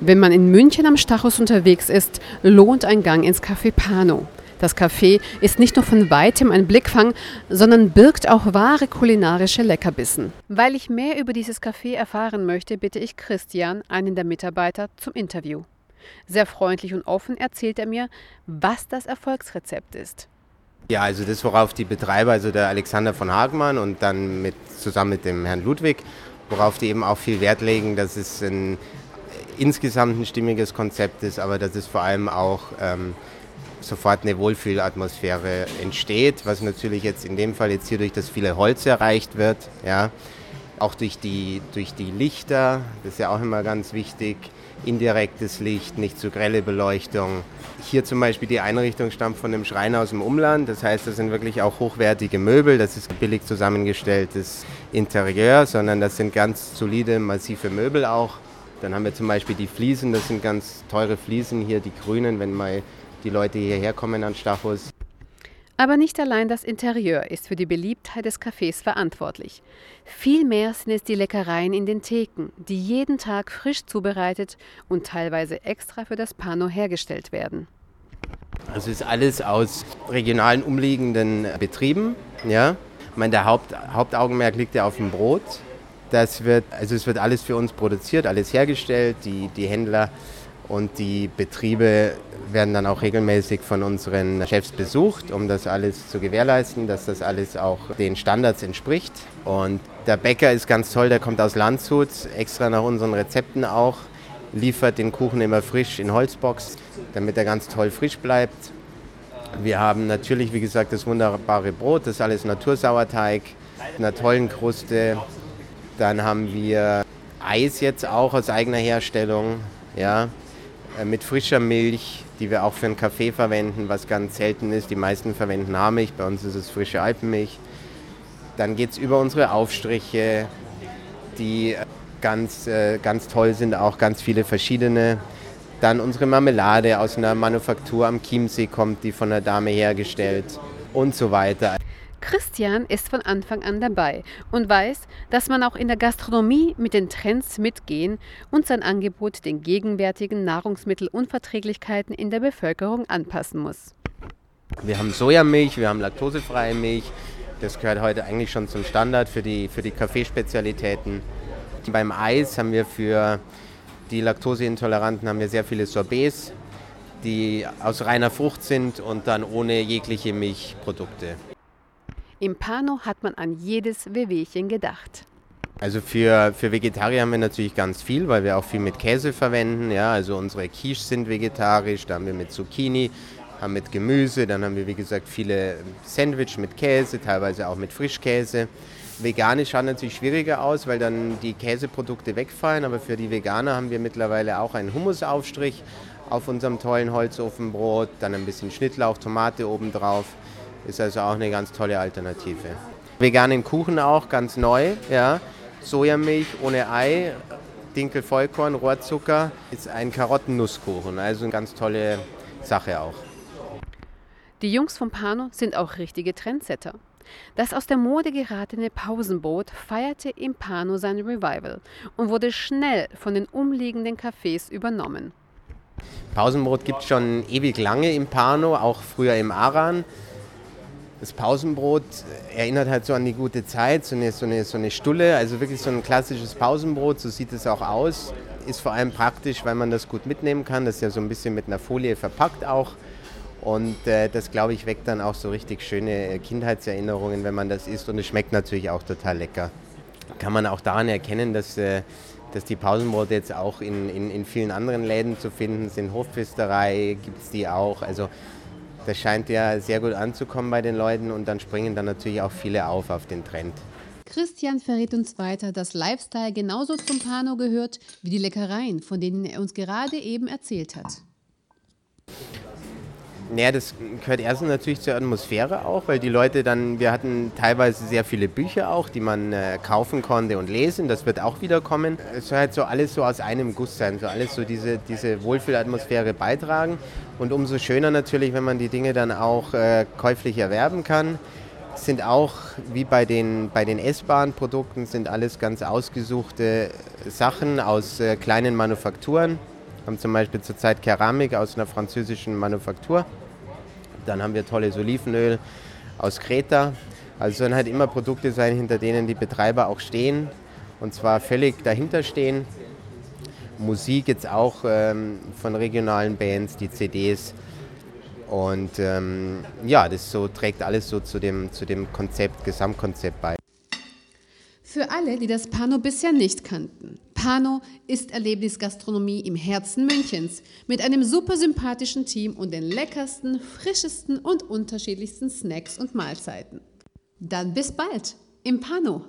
Wenn man in München am Stachus unterwegs ist, lohnt ein Gang ins Café Pano. Das Café ist nicht nur von weitem ein Blickfang, sondern birgt auch wahre kulinarische Leckerbissen. Weil ich mehr über dieses Café erfahren möchte, bitte ich Christian, einen der Mitarbeiter, zum Interview. Sehr freundlich und offen erzählt er mir, was das Erfolgsrezept ist. Ja, also das, worauf die Betreiber, also der Alexander von Hagmann und dann mit, zusammen mit dem Herrn Ludwig, worauf die eben auch viel Wert legen, dass es ein insgesamt ein stimmiges Konzept ist, aber dass es vor allem auch ähm, sofort eine Wohlfühlatmosphäre entsteht, was natürlich jetzt in dem Fall jetzt hier durch das viele Holz erreicht wird, ja, auch durch die, durch die Lichter, das ist ja auch immer ganz wichtig, indirektes Licht, nicht zu grelle Beleuchtung. Hier zum Beispiel die Einrichtung stammt von einem Schreiner aus dem Umland, das heißt, das sind wirklich auch hochwertige Möbel, das ist billig zusammengestelltes Interieur, sondern das sind ganz solide, massive Möbel auch. Dann haben wir zum Beispiel die Fliesen, das sind ganz teure Fliesen hier, die grünen, wenn mal die Leute hierher kommen an Stachus. Aber nicht allein das Interieur ist für die Beliebtheit des Cafés verantwortlich. Vielmehr sind es die Leckereien in den Theken, die jeden Tag frisch zubereitet und teilweise extra für das Pano hergestellt werden. Also ist alles aus regionalen umliegenden Betrieben. Ja. Ich meine, der Haupt, Hauptaugenmerk liegt ja auf dem Brot. Das wird, also es wird alles für uns produziert, alles hergestellt. Die, die Händler und die Betriebe werden dann auch regelmäßig von unseren Chefs besucht, um das alles zu gewährleisten, dass das alles auch den Standards entspricht. Und der Bäcker ist ganz toll, der kommt aus Landshut, extra nach unseren Rezepten auch, liefert den Kuchen immer frisch in Holzbox, damit er ganz toll frisch bleibt. Wir haben natürlich, wie gesagt, das wunderbare Brot, das ist alles Natursauerteig, einer tollen Kruste, dann haben wir Eis jetzt auch aus eigener Herstellung, ja, äh, mit frischer Milch, die wir auch für einen Kaffee verwenden, was ganz selten ist. Die meisten verwenden Haarmilch, bei uns ist es frische Alpenmilch. Dann geht es über unsere Aufstriche, die ganz, äh, ganz toll sind, auch ganz viele verschiedene. Dann unsere Marmelade aus einer Manufaktur am Chiemsee kommt, die von einer Dame hergestellt und so weiter. Christian ist von Anfang an dabei und weiß, dass man auch in der Gastronomie mit den Trends mitgehen und sein Angebot den gegenwärtigen Nahrungsmittelunverträglichkeiten in der Bevölkerung anpassen muss. Wir haben Sojamilch, wir haben laktosefreie Milch. Das gehört heute eigentlich schon zum Standard für die, für die Kaffeespezialitäten. Beim Eis haben wir für die Laktoseintoleranten haben wir sehr viele Sorbets, die aus reiner Frucht sind und dann ohne jegliche Milchprodukte. Im Pano hat man an jedes Wehwehchen gedacht. Also für, für Vegetarier haben wir natürlich ganz viel, weil wir auch viel mit Käse verwenden. Ja, also unsere Quiche sind vegetarisch, da haben wir mit Zucchini, haben mit Gemüse, dann haben wir wie gesagt viele Sandwich mit Käse, teilweise auch mit Frischkäse. Veganisch schaut natürlich schwieriger aus, weil dann die Käseprodukte wegfallen, aber für die Veganer haben wir mittlerweile auch einen Hummusaufstrich auf unserem tollen Holzofenbrot, dann ein bisschen Schnittlauch, Tomate obendrauf. Ist also auch eine ganz tolle Alternative. Veganen Kuchen auch, ganz neu. Ja. Sojamilch ohne Ei, Dinkel Vollkorn, Rohrzucker. Ist ein Karottennusskuchen, also eine ganz tolle Sache auch. Die Jungs vom Pano sind auch richtige Trendsetter. Das aus der Mode geratene Pausenboot feierte im Pano sein Revival und wurde schnell von den umliegenden Cafés übernommen. Pausenbrot gibt es schon ewig lange im Pano, auch früher im Aran. Das Pausenbrot erinnert halt so an die gute Zeit, so eine, so, eine, so eine Stulle, also wirklich so ein klassisches Pausenbrot, so sieht es auch aus. Ist vor allem praktisch, weil man das gut mitnehmen kann. Das ist ja so ein bisschen mit einer Folie verpackt auch. Und äh, das, glaube ich, weckt dann auch so richtig schöne äh, Kindheitserinnerungen, wenn man das isst. Und es schmeckt natürlich auch total lecker. Kann man auch daran erkennen, dass, äh, dass die Pausenbrote jetzt auch in, in, in vielen anderen Läden zu finden sind. Hofpfisterei gibt es die auch. Also das scheint ja sehr gut anzukommen bei den Leuten und dann springen dann natürlich auch viele auf auf den Trend. Christian verrät uns weiter, dass Lifestyle genauso zum Pano gehört wie die Leckereien, von denen er uns gerade eben erzählt hat. Naja, das gehört erstens natürlich zur Atmosphäre auch, weil die Leute dann, wir hatten teilweise sehr viele Bücher auch, die man äh, kaufen konnte und lesen, das wird auch wieder kommen. Es soll halt so alles so aus einem Guss sein, so alles so diese, diese Wohlfühlatmosphäre beitragen und umso schöner natürlich, wenn man die Dinge dann auch äh, käuflich erwerben kann. Sind auch, wie bei den, bei den S-Bahn-Produkten, sind alles ganz ausgesuchte Sachen aus äh, kleinen Manufakturen haben zum Beispiel zurzeit Keramik aus einer französischen Manufaktur. Dann haben wir tolles Olivenöl aus Kreta. Also sollen halt immer Produkte sein, hinter denen die Betreiber auch stehen und zwar völlig dahinter stehen. Musik jetzt auch ähm, von regionalen Bands, die CDs. Und ähm, ja, das so, trägt alles so zu dem, zu dem Konzept, Gesamtkonzept bei. Für alle, die das Pano bisher nicht kannten. Pano ist Erlebnisgastronomie im Herzen Münchens mit einem super sympathischen Team und den leckersten, frischesten und unterschiedlichsten Snacks und Mahlzeiten. Dann bis bald im Pano.